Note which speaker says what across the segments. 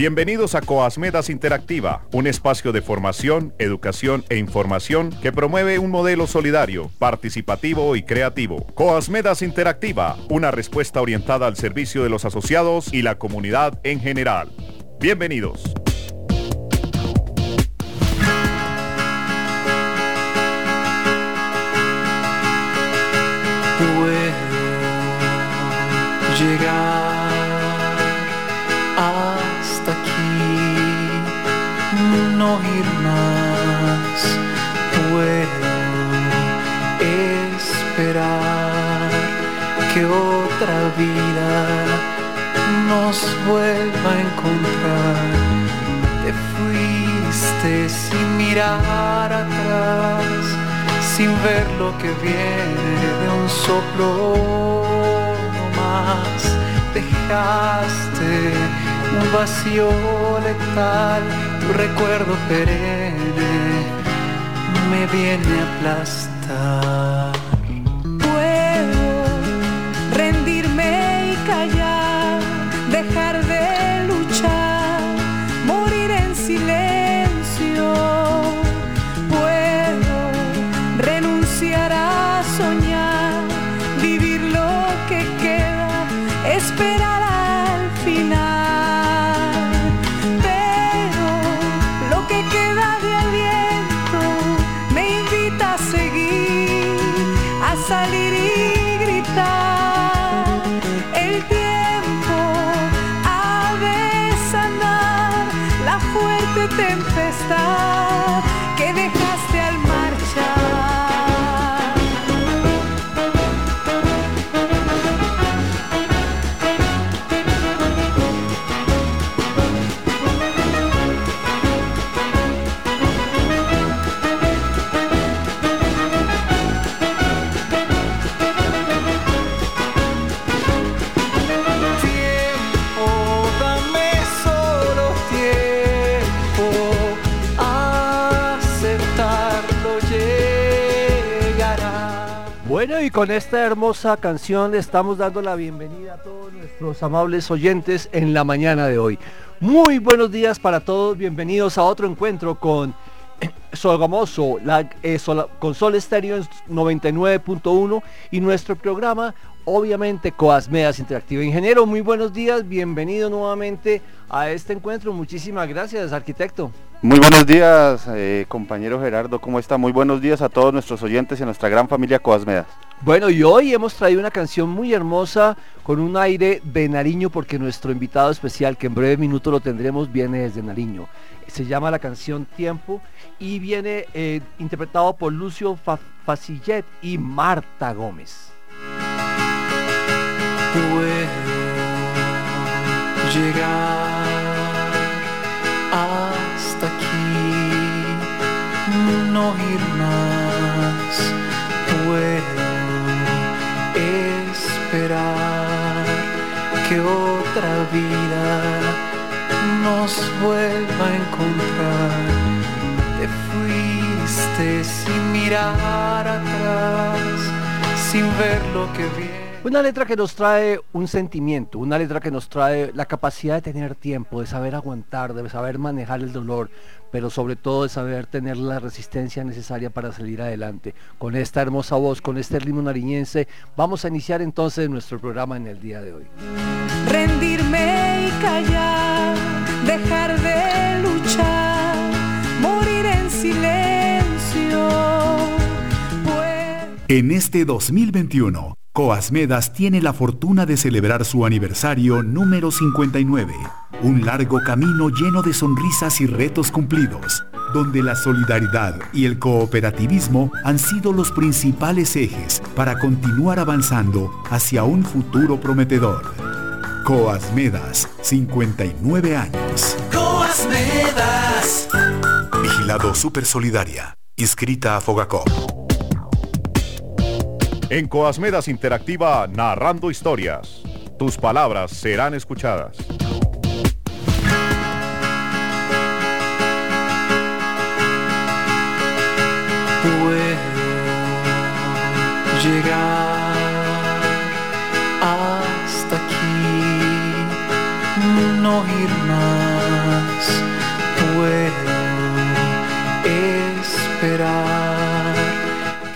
Speaker 1: Bienvenidos a Coasmedas Interactiva, un espacio de formación, educación e información que promueve un modelo solidario, participativo y creativo. Coasmedas Interactiva, una respuesta orientada al servicio de los asociados y la comunidad en general. Bienvenidos.
Speaker 2: No ir más. Puedo esperar que otra vida nos vuelva a encontrar. Te fuiste sin mirar atrás, sin ver lo que viene de un soplo más. Dejaste un vacío letal, tu recuerdo perenne me viene a aplastar.
Speaker 3: Bueno, y con esta hermosa canción le estamos dando la bienvenida a todos nuestros amables oyentes en la mañana de hoy. Muy buenos días para todos, bienvenidos a otro encuentro con Sogamoso, la, eh, Sola- con Sol Estéreo en 99.1 y nuestro programa, obviamente, Coasmedas Interactiva. Ingeniero, muy buenos días, bienvenido nuevamente a este encuentro. Muchísimas gracias, arquitecto.
Speaker 4: Muy buenos días, eh, compañero Gerardo, ¿cómo está? Muy buenos días a todos nuestros oyentes y a nuestra gran familia Coasmedas.
Speaker 3: Bueno, y hoy hemos traído una canción muy hermosa con un aire de Nariño porque nuestro invitado especial, que en breve minuto lo tendremos, viene desde Nariño. Se llama la canción Tiempo y viene eh, interpretado por Lucio Fa- Facillet y Marta Gómez.
Speaker 2: Puedo llegar no ir más. Puedo esperar que otra vida nos vuelva a encontrar. Te fuiste sin mirar atrás, sin ver lo que viene.
Speaker 3: Una letra que nos trae un sentimiento, una letra que nos trae la capacidad de tener tiempo, de saber aguantar, de saber manejar el dolor, pero sobre todo de saber tener la resistencia necesaria para salir adelante. Con esta hermosa voz, con este ritmo nariñense, vamos a iniciar entonces nuestro programa en el día de hoy.
Speaker 5: rendirme y callar, dejar de luchar, morir en silencio. Pues
Speaker 6: En este 2021, Coasmedas tiene la fortuna de celebrar su aniversario número 59, un largo camino lleno de sonrisas y retos cumplidos, donde la solidaridad y el cooperativismo han sido los principales ejes para continuar avanzando hacia un futuro prometedor. Coasmedas, 59 años.
Speaker 2: Coasmedas.
Speaker 6: Vigilado Super Solidaria. Inscrita a Fogacop.
Speaker 1: En Coasmedas Interactiva, narrando historias. Tus palabras serán escuchadas.
Speaker 2: Puedo llegar hasta aquí, no ir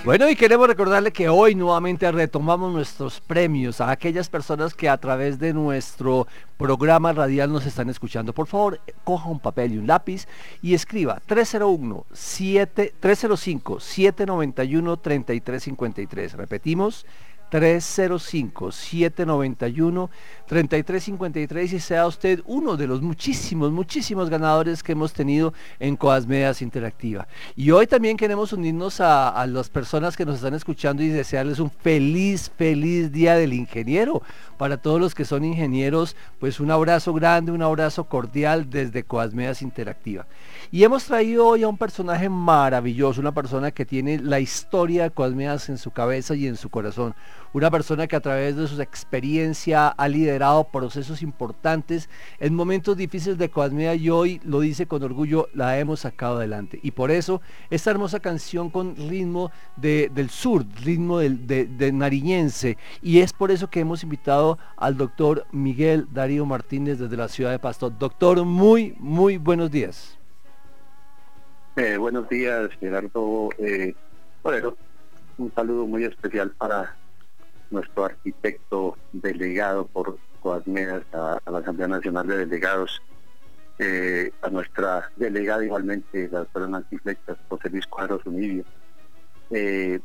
Speaker 3: Bueno, y queremos recordarle que hoy nuevamente retomamos nuestros premios a aquellas personas que a través de nuestro programa radial nos están escuchando. Por favor, coja un papel y un lápiz y escriba 301 7 305 791 3353. Repetimos 305-791-3353 y sea usted uno de los muchísimos, muchísimos ganadores que hemos tenido en Coasmedas Interactiva. Y hoy también queremos unirnos a, las personas que nos están escuchando y desearles un feliz, feliz día del ingeniero. Para todos los que son ingenieros, pues un abrazo grande, un abrazo cordial desde Coasmedas Interactiva. Y hemos traído hoy a un personaje maravilloso, una persona que tiene la historia de Coasmedas en su cabeza y en su corazón una persona que a través de su experiencia ha liderado procesos importantes en momentos difíciles de Coasmea y hoy lo dice con orgullo, la hemos sacado adelante. Y por eso esta hermosa canción con ritmo del sur, ritmo de, nariñense. Y es por eso que hemos invitado al doctor Miguel Darío Martínez desde la ciudad de Pasto. Doctor, muy, muy buenos días.
Speaker 7: Eh, buenos días, Gerardo. Eh, un saludo muy especial para nuestro arquitecto delegado por Coadmedas a, la Asamblea Nacional de Delegados, eh, a nuestra delegada igualmente, la doctora Nancy Flechas, José Luis Cuadros Unidio, eh,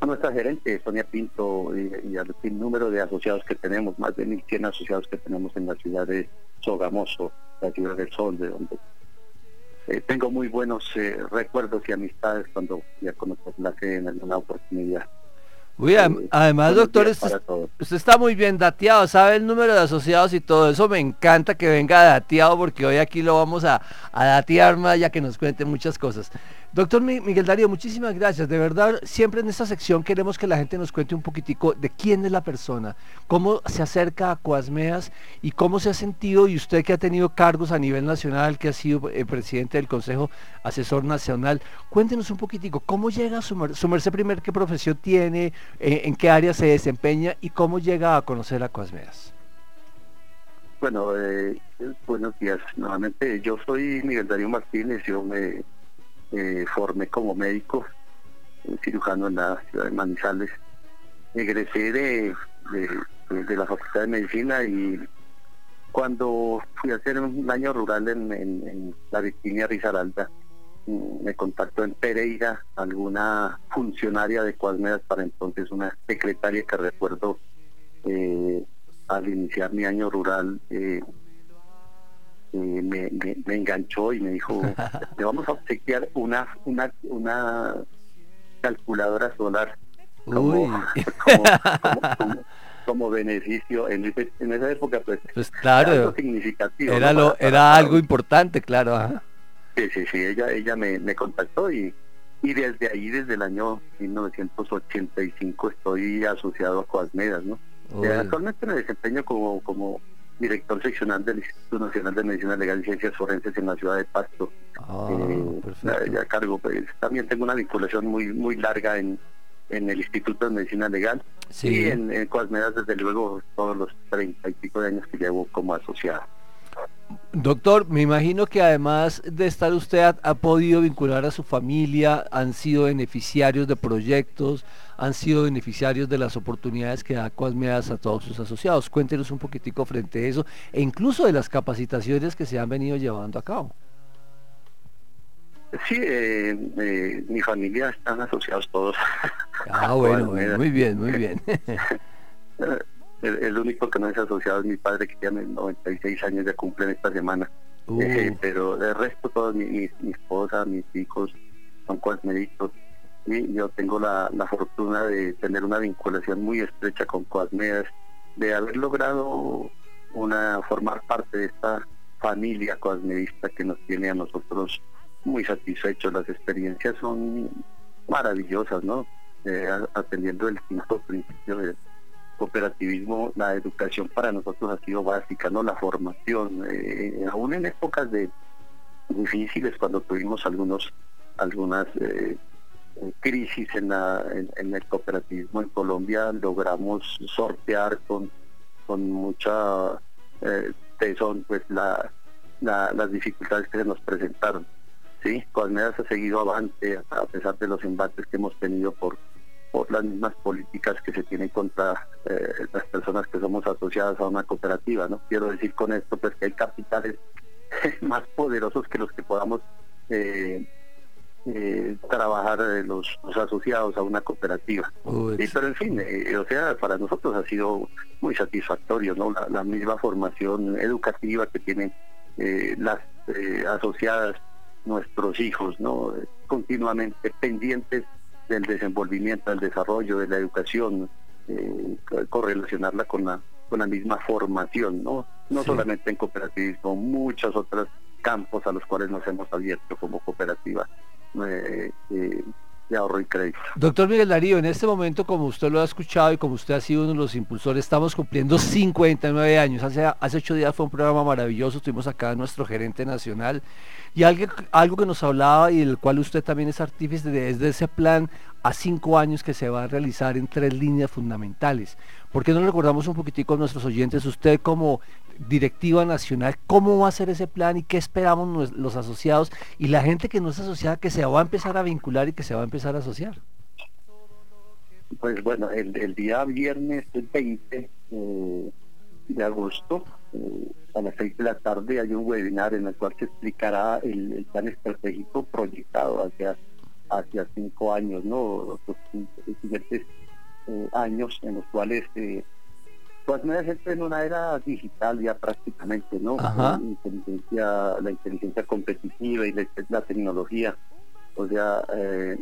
Speaker 7: a nuestra gerente Sonia Pinto y, al número de asociados que tenemos, más de 1.100 asociados que tenemos en la ciudad de Sogamoso, la ciudad del Sol, de donde eh, tengo muy buenos recuerdos y amistades cuando ya conozco la sede en alguna oportunidad.
Speaker 3: Uy, además, doctor, usted, está muy bien dateado, sabe el número de asociados y todo eso. Me encanta que venga dateado porque hoy aquí lo vamos a, a datear más ya que nos cuente muchas cosas. Doctor Miguel Darío, muchísimas gracias. De verdad, siempre en esta sección queremos que la gente nos cuente un poquitico de quién es la persona, cómo se acerca a Coasmeas y cómo se ha sentido, y usted que ha tenido cargos a nivel nacional, que ha sido eh, presidente del Consejo Asesor Nacional, cuéntenos un poquitico, ¿cómo llega a sumarse primer, qué profesión tiene, eh, en qué área se desempeña y cómo llega a conocer a Coasmeas?
Speaker 7: Bueno, eh, buenos días. Nuevamente, yo soy Miguel Darío Martínez, yo me eh, formé como médico, cirujano en la ciudad de Manizales. Egresé de, de, la Facultad de Medicina y cuando fui a hacer un año rural en, la Virginia Risaralda, mm, me contactó en Pereira alguna funcionaria de Cuadmedas para entonces una secretaria que recuerdo eh, al iniciar mi año rural eh, me, me, enganchó y me dijo, le vamos a obsequiar una, una, una calculadora solar como, como, beneficio en, en, esa época pues,
Speaker 3: pues claro era algo significativo era lo era algo importante claro
Speaker 7: sí sí sí ella ella me, me contactó y y desde ahí desde el año 1985 estoy asociado a Coasmedas no actualmente me desempeño como como director seccional del Instituto Nacional de Medicina Legal y Ciencias Forenses en la ciudad de Pasto. Ah, eh, ya cargo, pues, también tengo una vinculación muy muy larga en, en el Instituto de Medicina Legal y en, en Coasmedas, desde luego, todos los treinta y pico de años que llevo como asociado.
Speaker 3: Doctor, me imagino que además de estar usted ha, podido vincular a su familia, han sido beneficiarios de proyectos, han sido beneficiarios de las oportunidades que da Coasmedas a todos sus asociados. Cuéntenos un poquitico frente a eso e incluso de las capacitaciones que se han venido llevando a cabo.
Speaker 7: Sí, eh, eh, mi familia están asociados todos.
Speaker 3: Ah, bueno, muy bien, muy bien.
Speaker 7: el, único que no es asociado es mi padre que tiene 96 años de cumple esta semana. Eh, uh. pero de resto todos mi, mi, esposa, mis hijos son coasmeditos y yo tengo la, fortuna de tener una vinculación muy estrecha con Coasmedas, de haber logrado una formar parte de esta familia coasmedista que nos tiene a nosotros muy satisfechos. Las experiencias son maravillosas, ¿no? Eh, atendiendo el quinto principio del cooperativismo, la educación para nosotros ha sido básica, ¿no? La formación, eh, aún en épocas de difíciles cuando tuvimos algunos algunas eh, crisis en, la, en, el cooperativismo en Colombia logramos sortear con, con mucha eh, tesón pues la, las dificultades que se nos presentaron. Sí, Coasmedas ha seguido avante a pesar de los embates que hemos tenido por, por las mismas políticas que se tienen contra eh, las personas que somos asociadas a una cooperativa. No quiero decir con esto pues que hay capitales más poderosos que los que podamos eh, eh, trabajar los, asociados a una cooperativa. pero en fin, o sea, para nosotros ha sido muy satisfactorio, ¿no? La, misma formación educativa que tienen las asociadas nuestros hijos, ¿no? Continuamente pendientes del desenvolvimiento, del desarrollo, de la educación, eh, correlacionarla con la, con la misma formación, ¿no? No solamente en cooperativismo, muchos otros campos a los cuales nos hemos abierto como cooperativa. Eh, eh, de ahorro y crédito.
Speaker 3: Doctor Miguel Darío, en este momento, como usted lo ha escuchado y como usted ha sido uno de los impulsores, estamos cumpliendo 59 años. Hace, hace ocho días fue un programa maravilloso, estuvimos acá nuestro gerente nacional y algo, algo que nos hablaba y del cual usted también es artífice de, es de ese plan a cinco años que se va a realizar en tres líneas fundamentales. ¿Por qué no recordamos un poquitico a nuestros oyentes, usted como directiva nacional, cómo va a ser ese plan y qué esperamos los asociados y la gente que no es asociada que se va a empezar a vincular y que se va a empezar a asociar?
Speaker 7: Pues bueno, el, día viernes 20 eh, de agosto eh, a las 6 de la tarde hay un webinar en el cual se explicará el, plan estratégico proyectado hacia hacia cinco años, ¿no? Los siguientes eh, años en los cuales eh, pues me en una era digital ya prácticamente, ¿no? La inteligencia, la inteligencia competitiva y la, tecnología. O sea, eh,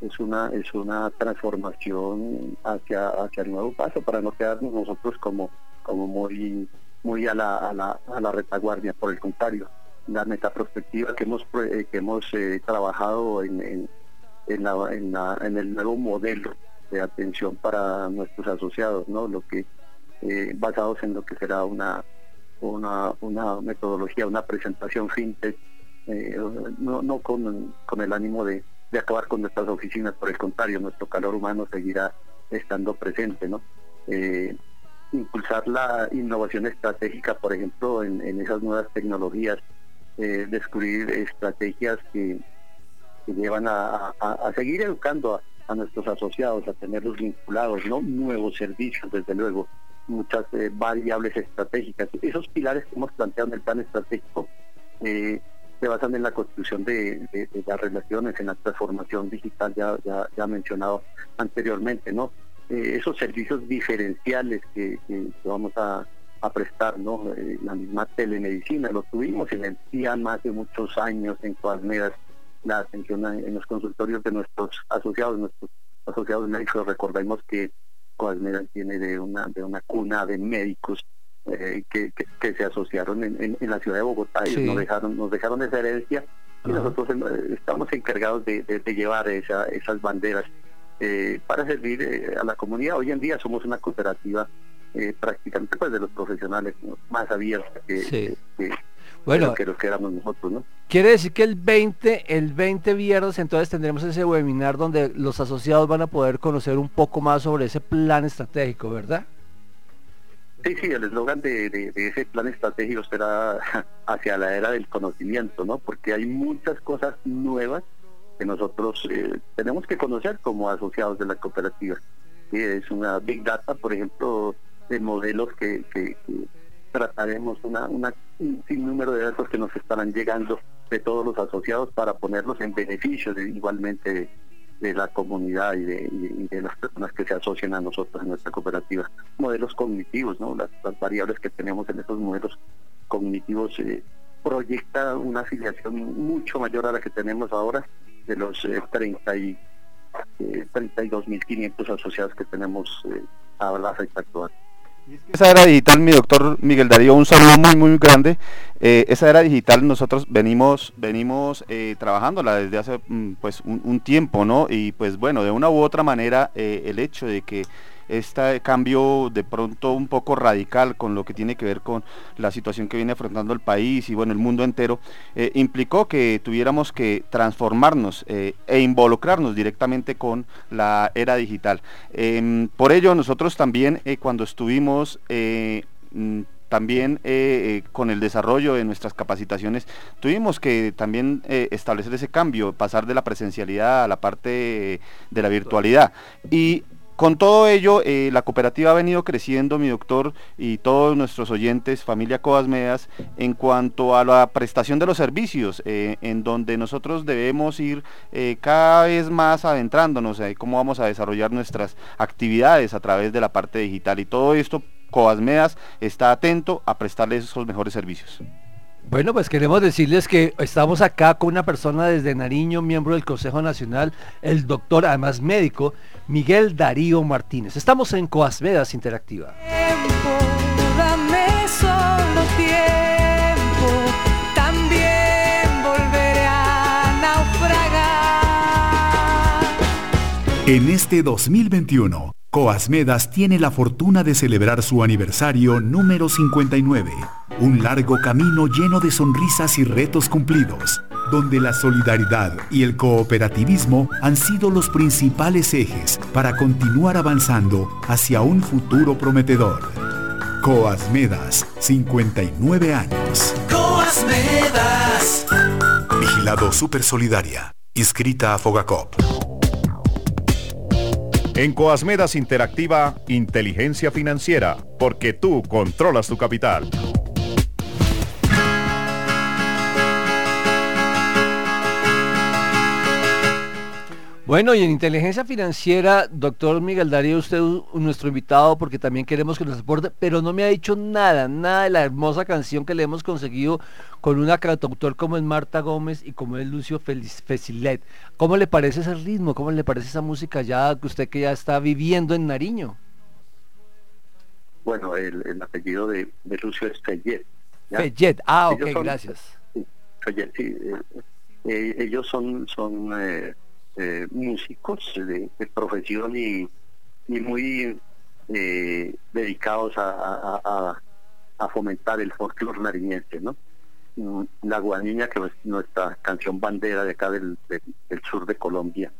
Speaker 7: es una es una transformación hacia hacia el nuevo paso para no quedarnos nosotros como como muy muy a la, a la, a la retaguardia, por el contrario, la metaprospectiva que hemos eh, que hemos eh, trabajado en, en, en, el nuevo modelo de atención para nuestros asociados, ¿no? Lo que eh, basados en lo que será una una, una metodología, una presentación fintech, no, no con, con el ánimo de, de acabar con nuestras oficinas, por el contrario, nuestro calor humano seguirá estando presente, ¿no? Impulsar la innovación estratégica, por ejemplo, en, esas nuevas tecnologías, eh, descubrir estrategias que, llevan a, seguir educando a, nuestros asociados, a tenerlos vinculados, ¿no? Nuevos servicios, desde luego, muchas eh, variables estratégicas. Esos pilares que hemos planteado en el plan estratégico eh, se basan en la construcción de, las relaciones, en la transformación digital, ya, ya, ya mencionado anteriormente, ¿no? Eh, esos servicios diferenciales que, vamos a, prestar, ¿no? Eh, la misma telemedicina, lo tuvimos en el CIAN más de muchos años en Coasmedas, la atención en los consultorios de nuestros asociados, nuestros asociados médicos, recordemos que Coasmedas tiene de una, de una cuna de médicos eh, que, se asociaron en, la ciudad de Bogotá y nos dejaron, nos dejaron esa herencia y nosotros estamos encargados de, llevar esas banderas eh, para servir eh, a la comunidad. Hoy en día somos una cooperativa eh, prácticamente pues, de los profesionales más abierta que, bueno, que los que éramos nosotros, ¿no?
Speaker 3: Quiere decir que el 20, el 20 viernes entonces tendremos ese webinar donde los asociados van a poder conocer un poco más sobre ese plan estratégico, ¿verdad?
Speaker 7: Sí, sí, el eslogan de, de, ese plan estratégico será hacia la era del conocimiento, ¿no? Porque hay muchas cosas nuevas que nosotros eh, tenemos que conocer como asociados de la cooperativa. Es una big data, por ejemplo, de modelos que, trataremos, una, una, un sinnúmero de datos que nos estarán llegando de todos los asociados para ponerlos en beneficio de, igualmente de, la comunidad y de, las personas que se asocian a nosotros en nuestra cooperativa. Modelos cognitivos, ¿no? las, variables que tenemos en esos modelos cognitivos eh, proyecta una afiliación mucho mayor a la que tenemos ahora de los eh, 30 y, 32.500 eh, asociados que tenemos eh, a la fecha actual.
Speaker 4: Esa era digital, mi doctor Miguel Darío, un saludo muy muy grande. Eh, esa era digital nosotros venimos venimos trabajándola desde hace mm, pues un, tiempo, ¿no? Y pues bueno, de una u otra manera el hecho de que este cambio de pronto un poco radical con lo que tiene que ver con la situación que viene afrontando el país y bueno, el mundo entero, eh, implicó que tuviéramos que transformarnos eh, e involucrarnos directamente con la era digital. Em, por ello, nosotros también eh, cuando estuvimos mm, también con el desarrollo de nuestras capacitaciones tuvimos que también establecer ese cambio, pasar de la presencialidad a la parte de la virtualidad. Y con todo ello, eh, la cooperativa ha venido creciendo, mi doctor, y todos nuestros oyentes, familia Coasmedas, en cuanto a la prestación de los servicios, eh, en donde nosotros debemos ir eh, cada vez más adentrándonos en cómo vamos a desarrollar nuestras actividades a través de la parte digital. Y todo esto, Coasmedas está atento a prestarles esos mejores servicios.
Speaker 3: Bueno, pues queremos decirles que estamos acá con una persona desde Nariño, miembro del Consejo Nacional, el doctor, además médico, Miguel Darío Martínez. Estamos en Coasmedas Interactiva.
Speaker 5: también volveré a naufragar.
Speaker 6: En este 2021, Coasmedas tiene la fortuna de celebrar su aniversario número 59, un largo camino lleno de sonrisas y retos cumplidos, donde la solidaridad y el cooperativismo han sido los principales ejes para continuar avanzando hacia un futuro prometedor. Coasmedas, 59 años.
Speaker 2: Coasmedas.
Speaker 6: Vigilado Super Solidaria, inscrita a Fogacop.
Speaker 1: En Coasmedas Interactiva, inteligencia financiera, porque tú controlas tu capital.
Speaker 3: Bueno, y en inteligencia financiera, doctor Miguel Darío, usted es nuestro invitado porque también queremos que nos aporte, pero no me ha dicho nada, nada de la hermosa canción que le hemos conseguido con una cantautor como es Marta Gómez y como es Lucio Fecilet. ¿Cómo le parece ese ritmo? ¿Cómo le parece esa música ya que usted que ya está viviendo en Nariño?
Speaker 7: Bueno, el, apellido de, Lucio es Fellet.
Speaker 3: Fellet, ah, ok, gracias.
Speaker 7: Sí, Fellet, sí. Eh, eh, ellos son... son eh, eh, músicos de, profesión y, muy eh, dedicados a, fomentar el folclore nariñense, ¿no? Mm, la guaniña, que es nuestra canción bandera de acá del, sur de Colombia,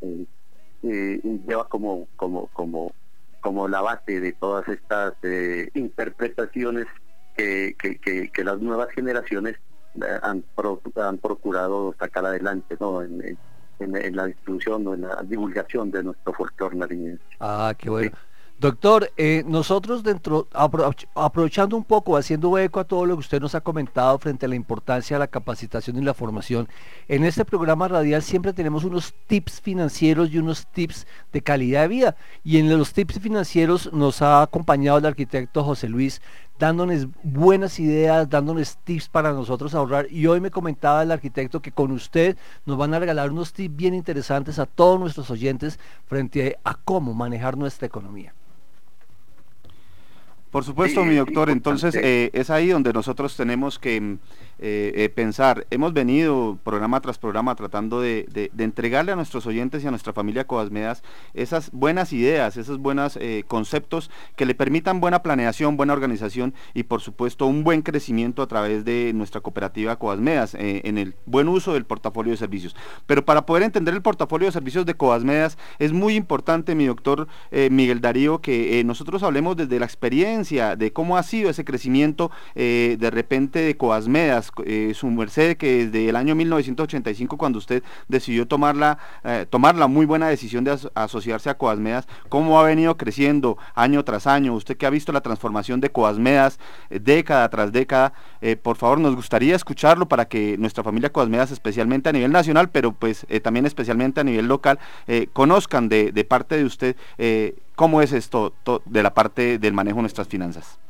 Speaker 7: eh, lleva como, como, como, como la base de todas estas interpretaciones que, que, las nuevas generaciones han, han procurado sacar adelante, ¿no? En, la distribución o en la divulgación de nuestro folclore nariñense.
Speaker 3: Ah, qué bueno. Doctor, eh, nosotros dentro, aprovechando un poco, haciendo eco a todo lo que usted nos ha comentado frente a la importancia de la capacitación y la formación, en este programa radial siempre tenemos unos tips financieros y unos tips de calidad de vida. Y en los tips financieros nos ha acompañado el arquitecto José Luis dándonos buenas ideas, dándonos tips para nosotros ahorrar. Y hoy me comentaba el arquitecto que con usted nos van a regalar unos tips bien interesantes a todos nuestros oyentes frente a cómo manejar nuestra economía.
Speaker 4: Por supuesto, mi doctor. Entonces, eh, es ahí donde nosotros tenemos que mm, eh, eh, pensar. Hemos venido programa tras programa tratando de, entregarle a nuestros oyentes y a nuestra familia Coasmedas esas buenas ideas, esos buenos conceptos que le permitan buena planeación, buena organización y, por supuesto, un buen crecimiento a través de nuestra cooperativa Coasmedas en el buen uso del portafolio de servicios. Pero para poder entender el portafolio de servicios de Coasmedas, es muy importante, mi doctor Miguel Darío, que nosotros hablemos desde la experiencia de cómo ha sido ese crecimiento eh, de repente de Coasmedas, eh, su merced que desde el año 1985 cuando usted decidió tomar la, eh, tomar la muy buena decisión de asociarse a Coasmedas, cómo ha venido creciendo año tras año, usted que ha visto la transformación de Coasmedas década tras década, por favor nos gustaría escucharlo para que nuestra familia Coasmedas, especialmente a nivel nacional, pero pues también especialmente a nivel local, conozcan de, de, parte de usted ¿Cómo es esto de la parte del manejo de nuestras finanzas?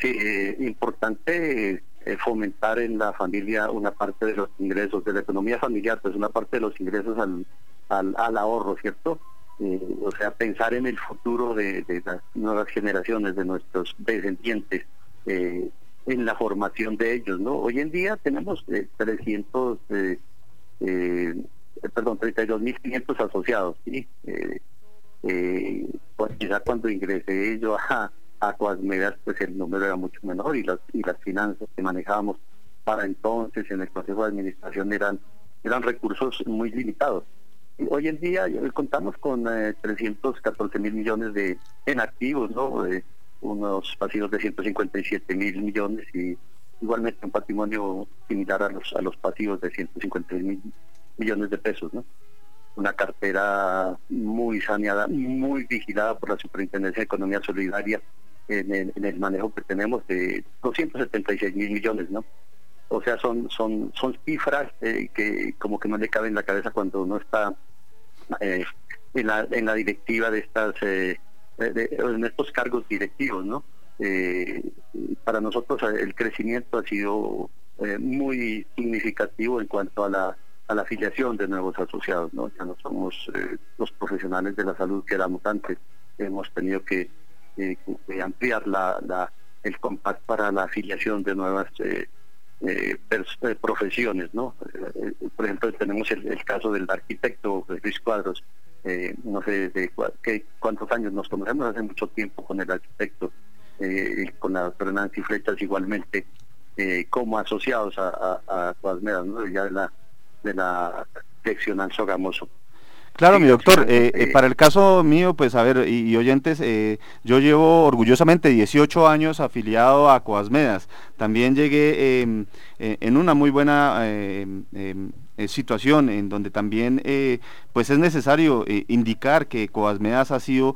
Speaker 7: Sí, eh, importante eh, fomentar en la familia una parte de los ingresos, de la economía familiar, pues una parte de los ingresos al, al, ahorro, ¿cierto? Eh, o sea, pensar en el futuro de, las nuevas generaciones, de nuestros descendientes, en la formación de ellos, ¿no? Hoy en día tenemos 300, perdón, 32.500 asociados, ¿sí? Eh, pues quizá cuando ingresé yo a, a Coasmedas, pues el número era mucho menor y las, y las finanzas que manejábamos para entonces en el Consejo de Administración eran, eran recursos muy limitados. Hoy en día contamos con 314 eh, mil millones de en activos, ¿no? unos pasivos de 157 mil millones y igualmente un patrimonio similar a los, a los pasivos de 150 mil millones de pesos, ¿no? Una cartera muy saneada, muy vigilada por la Superintendencia de Economía Solidaria en el, manejo que tenemos de 276 mil millones, ¿no? O sea, son son son cifras eh, que como que no le caben en la cabeza cuando uno está eh, en, la, en la directiva de estas eh, en estos cargos directivos, ¿no? para nosotros el crecimiento ha sido muy significativo en cuanto a la a la afiliación de nuevos asociados, ¿no? Ya no somos los profesionales de la salud que éramos antes, hemos tenido que eh, ampliar la, la, el compacto para la afiliación de nuevas eh, eh, eh, profesiones, ¿no? por ejemplo, tenemos el, caso del arquitecto Luis Cuadros, no sé de qué, cuántos años nos conocemos, hace mucho tiempo con el arquitecto, con la doctora Nancy Flechas igualmente, como asociados a, a, a ¿no? Ya la, de la sección Gamoso.
Speaker 4: Claro, mi doctor, eh, eh, para el caso mío, pues a ver, y, oyentes, eh, yo llevo orgullosamente 18 años afiliado a Coasmedas. También llegué em, en una muy buena em, em, situación en donde también pues es necesario indicar que Coasmedas ha sido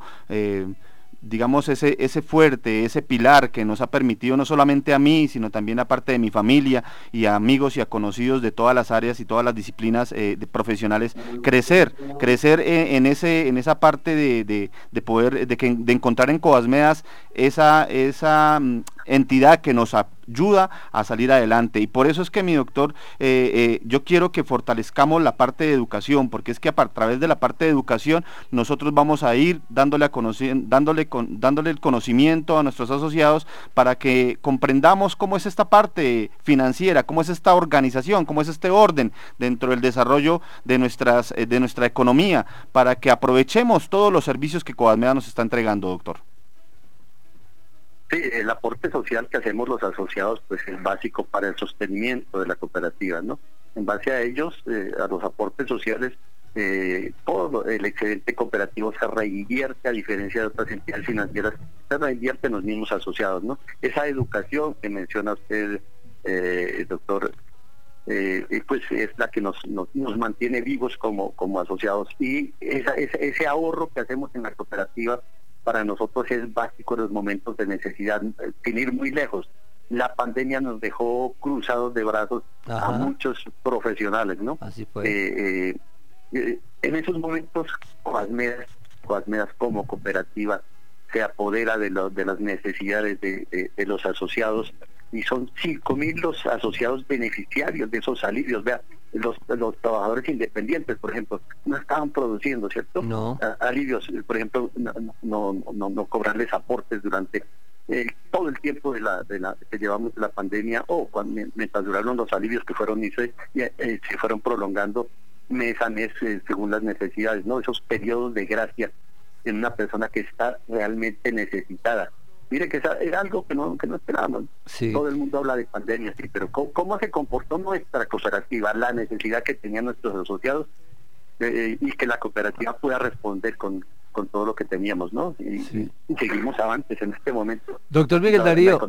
Speaker 4: digamos, ese, ese fuerte, ese pilar que nos ha permitido no solamente a mí, sino también a parte de mi familia y a amigos y a conocidos de todas las áreas y todas las disciplinas eh, de profesionales, crecer, crecer en, ese, en esa parte de, de, poder, de, que, de encontrar en Coasmedas esa, esa mm, entidad que nos ayuda a salir adelante. Y por eso es que mi doctor, eh, eh, yo quiero que fortalezcamos la parte de educación, porque es que a, través de la parte de educación nosotros vamos a ir dándole, dándole, dándole el conocimiento a nuestros asociados para que comprendamos cómo es esta parte financiera, cómo es esta organización, cómo es este orden dentro del desarrollo de, nuestras, eh, de nuestra economía, para que aprovechemos todos los servicios que Coadmea nos está entregando, doctor.
Speaker 7: Sí, el aporte social que hacemos los asociados pues es básico para el sostenimiento de la cooperativa, ¿no? En base a ellos, eh, a los aportes sociales, eh, todo el excedente cooperativo se reinvierte a diferencia de otras entidades financieras, se reinvierte en los mismos asociados, ¿no? Esa educación que menciona usted, eh, doctor, eh, pues es la que nos, nos, mantiene vivos como, como asociados y ese ahorro que hacemos en la cooperativa para nosotros es básico en los momentos de necesidad, eh, sin ir muy lejos. La pandemia nos dejó cruzados de brazos a muchos profesionales, ¿no?
Speaker 3: Así fue.
Speaker 7: Eh, eh, en esos momentos, Coasmedas, Coasmedas como cooperativa se apodera de, de las necesidades de, de los asociados y son 5.000 los asociados beneficiarios de esos alivios. Vea, los, los trabajadores independientes, por ejemplo, no estaban produciendo, ¿cierto?
Speaker 3: No.
Speaker 7: alivios, por ejemplo, no, no, no, cobrarles aportes durante eh, todo el tiempo de la, de la que llevamos de la pandemia o cuando, mientras duraron los alivios que fueron y se, eh, se fueron prolongando mes a mes eh, según las necesidades, ¿no? Esos periodos de gracia en una persona que está realmente necesitada. Mire que era algo que no, que no esperábamos. Todo el mundo habla de pandemia, sí, pero ¿cómo, se comportó nuestra cooperativa? La necesidad que tenían nuestros asociados eh, y que la cooperativa pueda responder con, con todo lo que teníamos, ¿no? Y, seguimos avantes en este momento.
Speaker 3: Doctor Miguel Darío.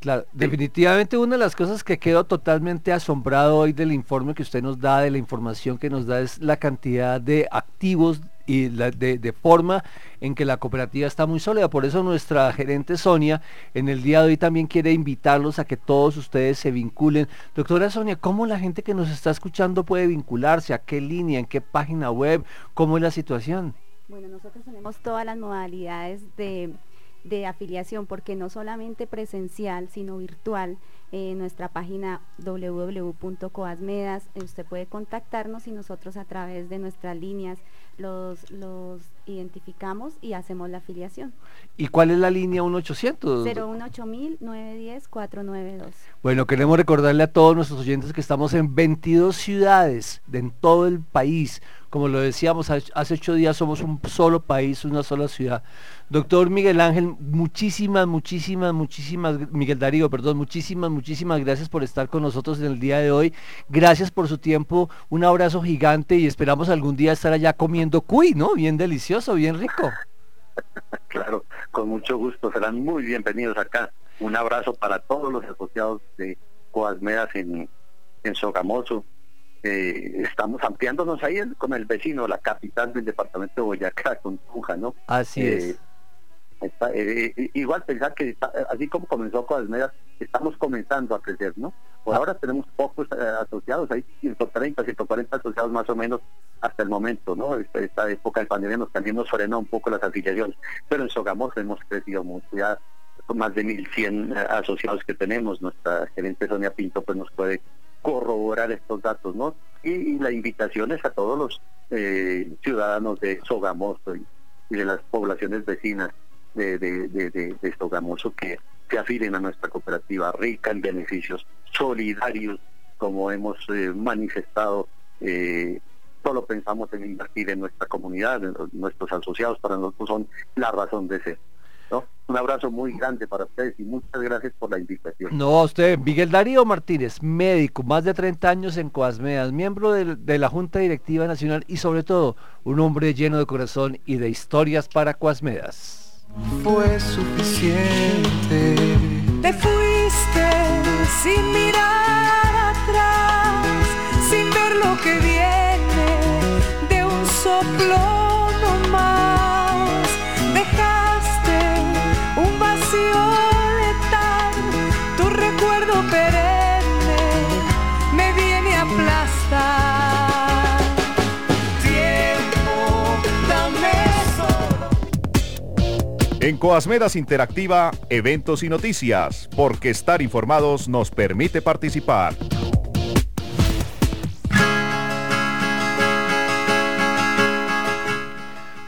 Speaker 3: Claro, definitivamente una de las cosas que quedo totalmente asombrado hoy del informe que usted nos da, de la información que nos da, es la cantidad de activos y la, de, forma en que la cooperativa está muy sólida. Por eso nuestra gerente Sonia en el día de hoy también quiere invitarlos a que todos ustedes se vinculen. Doctora Sonia, ¿cómo la gente que nos está escuchando puede vincularse? ¿A qué línea? ¿En qué página web? ¿Cómo es la situación?
Speaker 8: Bueno, nosotros tenemos todas las modalidades de, de afiliación, porque no solamente presencial, sino virtual en nuestra página www.coasmedas. Usted puede contactarnos y nosotros a través de nuestras líneas los, los identificamos y hacemos la afiliación.
Speaker 3: ¿Y cuál es la línea 1800?
Speaker 8: 910 492
Speaker 3: Bueno, queremos recordarle a todos nuestros oyentes que estamos en 22 ciudades de en todo el país. Como lo decíamos, hace ocho días somos un solo país, una sola ciudad. Doctor Miguel Ángel, muchísimas, muchísimas, muchísimas, Miguel Darío, perdón, muchísimas, muchísimas gracias por estar con nosotros en el día de hoy. Gracias por su tiempo, un abrazo gigante y esperamos algún día estar allá comiendo cuy, ¿no? Bien delicioso, bien rico.
Speaker 7: Claro, con mucho gusto, serán muy bienvenidos acá. Un abrazo para todos los asociados de Coasmedas en, en Sogamoso. Eh, estamos ampliándonos ahí con el vecino, la capital del departamento de Boyacá, con Tunja, ¿no?
Speaker 3: Así
Speaker 7: Eh,
Speaker 3: es.
Speaker 7: está- eh, igual pensar que está- así como comenzó Coasmedas, estamos comenzando a crecer, ¿no? Por
Speaker 3: Ah.
Speaker 7: ahora tenemos pocos eh, asociados, hay 130, 140 asociados más o menos hasta el momento, ¿no? Esta, esta época de pandemia nos también nos frenó un poco las afiliaciones, pero en Sogamoso hemos crecido mucho, ya con más de 1.100 eh, asociados que tenemos, nuestra gerente Sonia Pinto pues nos puede corroborar estos datos, ¿no? Y, la invitación es a todos los eh, ciudadanos de Sogamoso y, de las poblaciones vecinas de, Sogamoso que se afilen a nuestra cooperativa rica en beneficios solidarios, como hemos eh, manifestado. eh, solo pensamos en invertir en nuestra comunidad, en nuestros asociados para nosotros son la razón de ser. ¿No? Un abrazo muy grande para ustedes y muchas gracias por la invitación.
Speaker 3: No, usted, Miguel Darío Martínez, médico, más de 30 años en Coasmedas, miembro del- de, la Junta Directiva Nacional y sobre todo un hombre lleno de corazón y de historias para Coasmedas.
Speaker 5: fue suficiente. Te fuiste sin mirar atrás, sin ver lo que viene de un soplo
Speaker 1: En Coasmedas Interactiva, eventos y noticias, porque estar informados nos permite participar.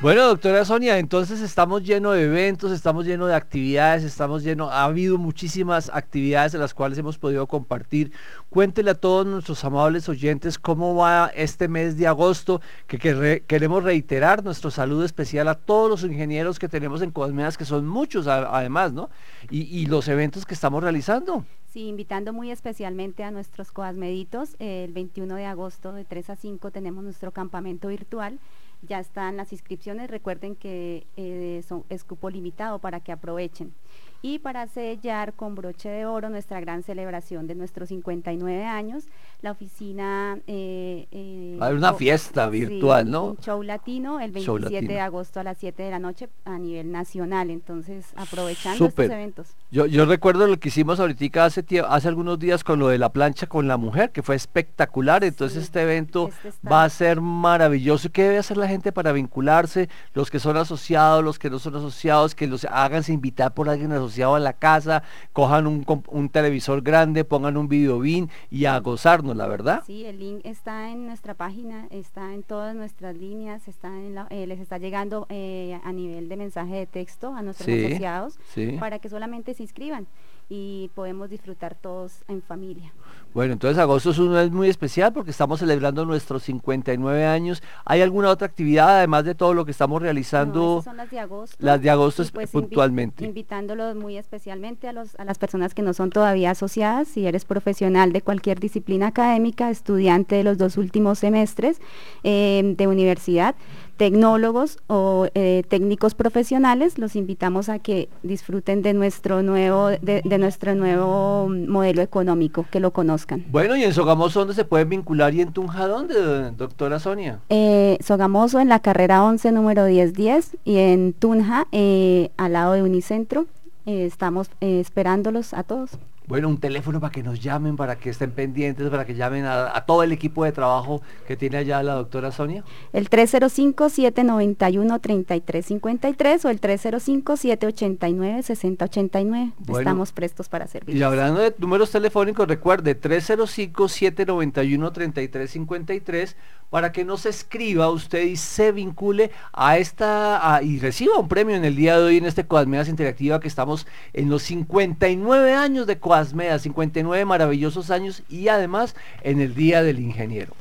Speaker 3: Bueno, doctora Sonia, entonces estamos llenos de eventos, estamos llenos de actividades, estamos llenos, ha habido muchísimas actividades de las cuales hemos podido compartir. Cuéntele a todos nuestros amables oyentes cómo va este mes de agosto, que, que re- queremos reiterar nuestro saludo especial a todos los ingenieros que tenemos en Cosmedas, que son muchos además, ¿no? Y, y los eventos que estamos realizando.
Speaker 8: Sí, invitando muy especialmente a nuestros coasmeditos. el 21 de agosto de 3 a 5 tenemos nuestro campamento virtual. Ya están las inscripciones. Recuerden que eh, son, es cupo limitado para que aprovechen. Y para sellar con broche de oro nuestra gran celebración de nuestros 59 años, la oficina... Eh, eh,
Speaker 3: haber una fiesta virtual, ¿no?
Speaker 8: Un show latino el
Speaker 3: Show
Speaker 8: 27 de agosto a las 7 de la noche a nivel nacional. Entonces, aprovechando
Speaker 3: Súper.
Speaker 8: estos eventos.
Speaker 3: Yo, yo recuerdo lo que hicimos ahorita hace, hace algunos días con lo de la plancha con la mujer, que fue espectacular. Entonces
Speaker 8: Sí,
Speaker 3: este evento
Speaker 8: este
Speaker 3: va a ser maravilloso. ¿Qué debe hacer la gente para vincularse? Los que son asociados, los que no son asociados, que los háganse invitar por alguien asociado a la casa, cojan un, un televisor grande, pongan un video bin y a gozarnos, la verdad.
Speaker 8: Sí, el link está en nuestra página, está en todas nuestras líneas, está en la- eh, les está llegando eh, a nivel de mensaje de texto a nuestros
Speaker 3: Sí,
Speaker 8: asociados
Speaker 3: sí.
Speaker 8: para que solamente se inscriban y podemos disfrutar todos en familia.
Speaker 3: Bueno, entonces agosto es un mes muy especial porque estamos celebrando nuestros 59 años. ¿Hay alguna otra actividad además de todo lo que estamos
Speaker 8: No,
Speaker 3: realizando?
Speaker 8: esas son las de agosto.
Speaker 3: las de agosto
Speaker 8: pues invi-
Speaker 3: puntualmente.
Speaker 8: Invitándolos muy especialmente a, los, a las personas que no son todavía asociadas, si eres profesional de cualquier disciplina académica, estudiante de los dos últimos semestres eh, de universidad, tecnólogos o eh, técnicos profesionales, los invitamos a que disfruten de nuestro nuevo, de, de nuestro nuevo modelo económico, que lo conozcan.
Speaker 3: Bueno, y en Sogamoso, ¿dónde se pueden vincular? ¿Y en Tunja, dónde, doctora Sonia?
Speaker 8: Eh, Sogamoso en la carrera 11, número 1010, y en Tunja, eh, al lado de Unicentro. Estamos esperándolos a todos.
Speaker 3: Bueno, un teléfono para que nos llamen, para que estén pendientes, para que llamen a, a todo el equipo de trabajo que tiene allá la doctora Sonia.
Speaker 8: El 305-791-3353 o el 305-789-6089.
Speaker 3: Bueno.
Speaker 8: Estamos prestos para servir.
Speaker 3: Y hablando de números telefónicos, recuerde 305-791-3353 para que nos escriba usted y se vincule a esta y reciba un premio en el día de hoy en este Coasmedas Interactiva que estamos en los 59 años de Coasmedas, 59 maravillosos años y además en el Día del Ingeniero.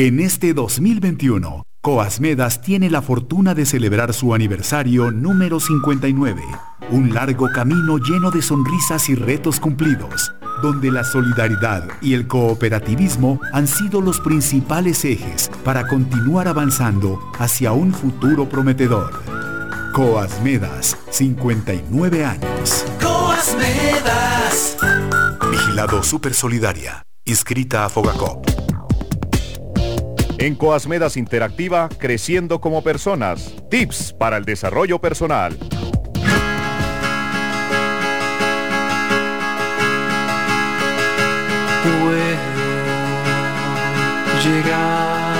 Speaker 6: En este 2021, Coasmedas tiene la fortuna de celebrar su aniversario número 59, un largo camino lleno de sonrisas y retos cumplidos, donde la solidaridad y el cooperativismo han sido los principales ejes para continuar avanzando hacia un futuro prometedor. Coasmedas, 59 años.
Speaker 2: Coasmedas.
Speaker 6: Vigilado Super Solidaria, inscrita a Fogacop.
Speaker 1: En Coasmedas Interactiva, creciendo como personas. Tips para el desarrollo personal.
Speaker 5: llegar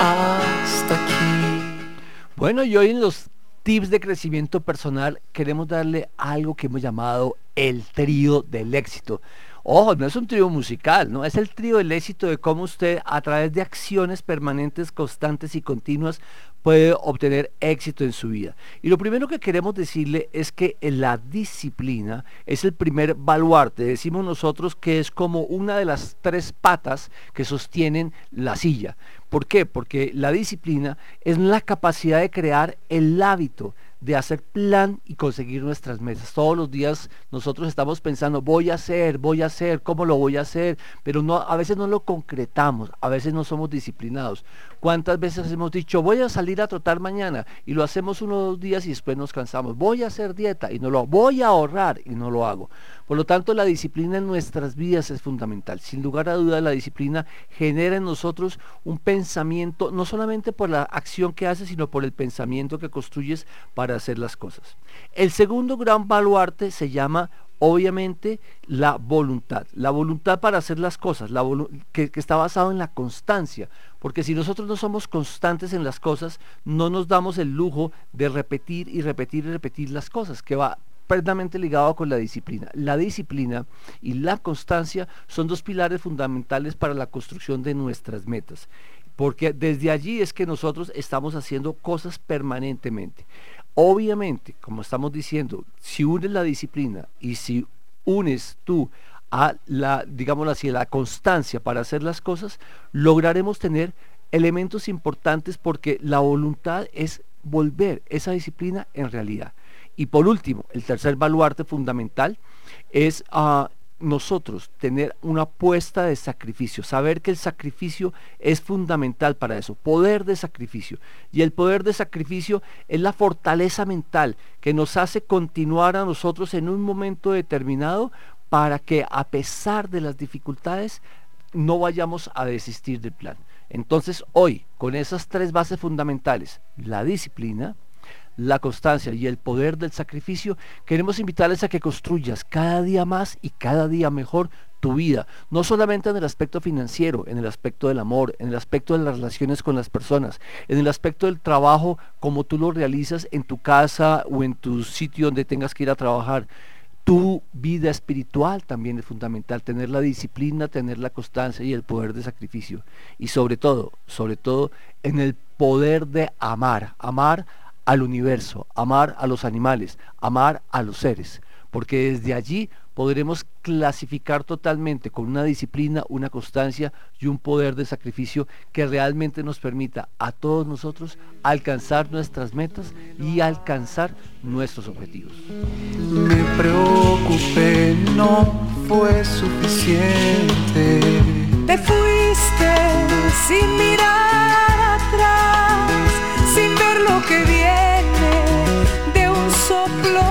Speaker 5: hasta aquí.
Speaker 3: Bueno, y hoy en los tips de crecimiento personal queremos darle algo que hemos llamado el trío del éxito. Ojo, no es un trío musical, no es el trío del éxito de cómo usted a través de acciones permanentes, constantes y continuas puede obtener éxito en su vida. Y lo primero que queremos decirle es que la disciplina es el primer baluarte. Decimos nosotros que es como una de las tres patas que sostienen la silla. ¿Por qué? Porque la disciplina es la capacidad de crear el hábito de hacer plan y conseguir nuestras metas. Todos los días nosotros estamos pensando, voy a hacer, voy a hacer, ¿cómo lo voy a hacer? Pero no, a veces no lo concretamos, a veces no somos disciplinados. ¿Cuántas veces hemos dicho, voy a salir a trotar mañana y lo hacemos uno o dos días y después nos cansamos? Voy a hacer dieta y no lo hago. Voy a ahorrar y no lo hago. Por lo tanto, la disciplina en nuestras vidas es fundamental. Sin lugar a dudas, la disciplina genera en nosotros un pensamiento, no solamente por la acción que haces, sino por el pensamiento que construyes para hacer las cosas. El segundo gran baluarte se llama obviamente la voluntad, la voluntad para hacer las cosas, la que, está basado en la constancia, porque si nosotros no somos constantes en las cosas, no nos damos el lujo de repetir y repetir y repetir las cosas, que va plenamente ligado con la disciplina. La disciplina y la constancia son dos pilares fundamentales para la construcción de nuestras metas, porque desde allí es que nosotros estamos haciendo cosas permanentemente. Obviamente, como estamos diciendo, si unes la disciplina y si unes tú a la, digámoslo así, la constancia para hacer las cosas, lograremos tener elementos importantes porque la voluntad es volver esa disciplina en realidad. Y por último, el tercer baluarte fundamental es a nosotros tener una apuesta de sacrificio, saber que el sacrificio es fundamental para eso, poder de sacrificio. Y el poder de sacrificio es la fortaleza mental que nos hace continuar a nosotros en un momento determinado para que a pesar de las dificultades no vayamos a desistir del plan. Entonces hoy, con esas tres bases fundamentales, la disciplina, la constancia y el poder del sacrificio, queremos invitarles a que construyas cada día más y cada día mejor tu vida, no solamente en el aspecto financiero, en el aspecto del amor, en el aspecto de las relaciones con las personas, en el aspecto del trabajo como tú lo realizas en tu casa o en tu sitio donde tengas que ir a trabajar. Tu vida espiritual también es fundamental, tener la disciplina, tener la constancia y el poder de sacrificio. Y sobre todo, sobre todo en el poder de amar, amar al universo, amar a los animales, amar a los seres, porque desde allí podremos clasificar totalmente con una disciplina, una constancia y un poder de sacrificio que realmente nos permita a todos nosotros alcanzar nuestras metas y alcanzar nuestros objetivos.
Speaker 5: Me preocupé, no fue suficiente. Te fuiste sin mirar atrás, sin ver lo que viene de un soplo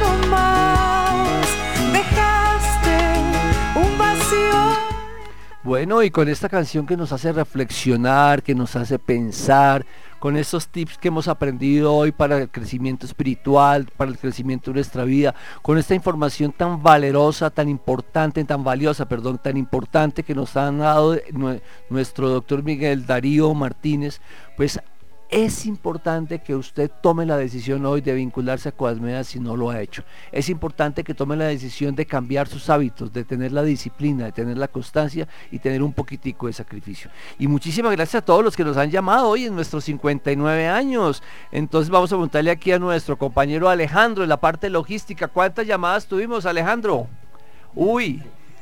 Speaker 5: no más. Dejaste un vacío.
Speaker 3: Bueno, y con esta canción que nos hace reflexionar, que nos hace pensar, con estos tips que hemos aprendido hoy para el crecimiento espiritual, para el crecimiento de nuestra vida, con esta información tan valerosa, tan importante, tan valiosa, perdón, tan importante que nos han dado nuestro doctor Miguel Darío Martínez, pues es importante que usted tome la decisión hoy de vincularse a Coasmedas si no lo ha hecho. Es importante que tome la decisión de cambiar sus hábitos, de tener la disciplina, de tener la constancia y tener un poquitico de sacrificio. Y muchísimas gracias a todos los que nos han llamado hoy en nuestros 59 años. Entonces vamos a preguntarle aquí a nuestro compañero Alejandro en la parte logística. ¿Cuántas llamadas tuvimos, Alejandro? Uy,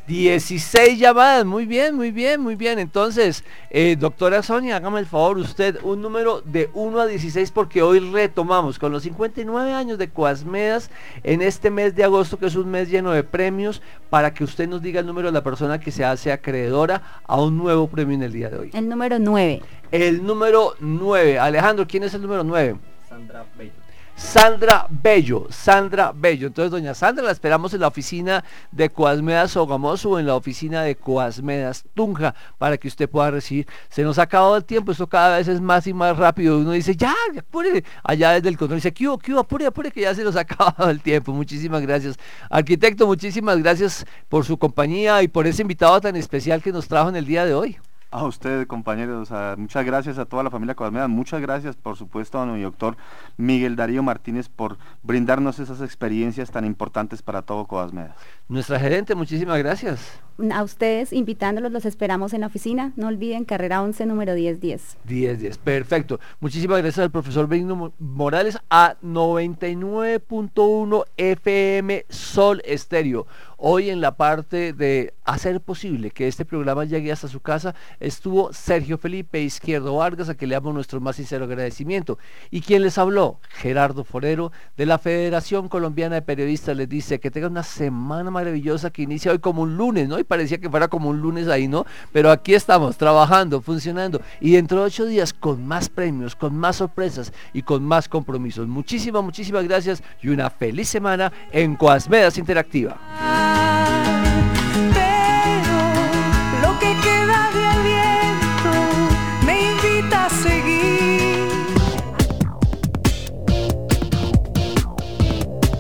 Speaker 3: 16 llamadas, muy bien, muy bien, muy bien. Entonces, eh, doctora Sonia, hágame el favor, usted un número de 1 a 16 porque hoy retomamos con los 59 años de Coasmedas en este mes de agosto, que es un mes lleno de premios, para que usted nos diga el número de la persona que se hace acreedora a un nuevo premio en el día de hoy.
Speaker 8: El número 9.
Speaker 3: El número 9. Alejandro, ¿quién es el número 9?
Speaker 9: Sandra Bello.
Speaker 3: Sandra Bello, Sandra Bello. Entonces, doña Sandra, la esperamos en la oficina de Coasmedas Sogamoso o en la oficina de Coasmedas Tunja para que usted pueda recibir. Se nos ha acabado el tiempo, esto cada vez es más y más rápido. Uno dice, ya, apure. Allá desde el control dice, ¿qué hubo, qué hubo? Apure, apure, que ya se nos ha acabado el tiempo. Muchísimas gracias. Arquitecto, muchísimas gracias por su compañía y por ese invitado tan especial que nos trajo en el día de hoy.
Speaker 4: A usted, compañeros, muchas gracias a toda la familia Coasmedas, muchas gracias, por supuesto, a mi doctor Miguel Darío Martínez por brindarnos esas experiencias tan importantes para todo Coasmedas.
Speaker 3: Nuestra gerente, muchísimas gracias.
Speaker 8: A ustedes, invitándolos, los esperamos en la oficina. No olviden, carrera 11, número 1010.
Speaker 3: 1010, perfecto. Muchísimas gracias al profesor Benigno Morales a 99.1 FM Sol Estéreo. Hoy en la parte de hacer posible que este programa llegue hasta su casa estuvo Sergio Felipe Izquierdo Vargas, a quien le damos nuestro más sincero agradecimiento. Y quien les habló, Gerardo Forero, de la Federación Colombiana de Periodistas, les dice que tengan una semana maravillosa que inicia hoy como un lunes, ¿no? Y parecía que fuera como un lunes ahí, ¿no? Pero aquí estamos, trabajando, funcionando. Y dentro de ocho días con más premios, con más sorpresas y con más compromisos. Muchísimas, muchísimas gracias y una feliz semana en Coasmedas Interactiva.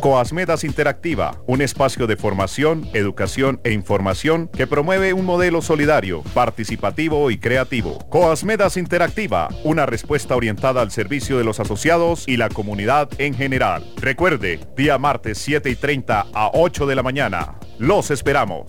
Speaker 1: Coasmedas Interactiva, un espacio de formación, educación e información que promueve un modelo solidario, participativo y creativo. Coasmedas Interactiva, una respuesta orientada al servicio de los asociados y la comunidad en general. Recuerde, día martes 7 y 30 a 8 de la mañana. Los esperamos.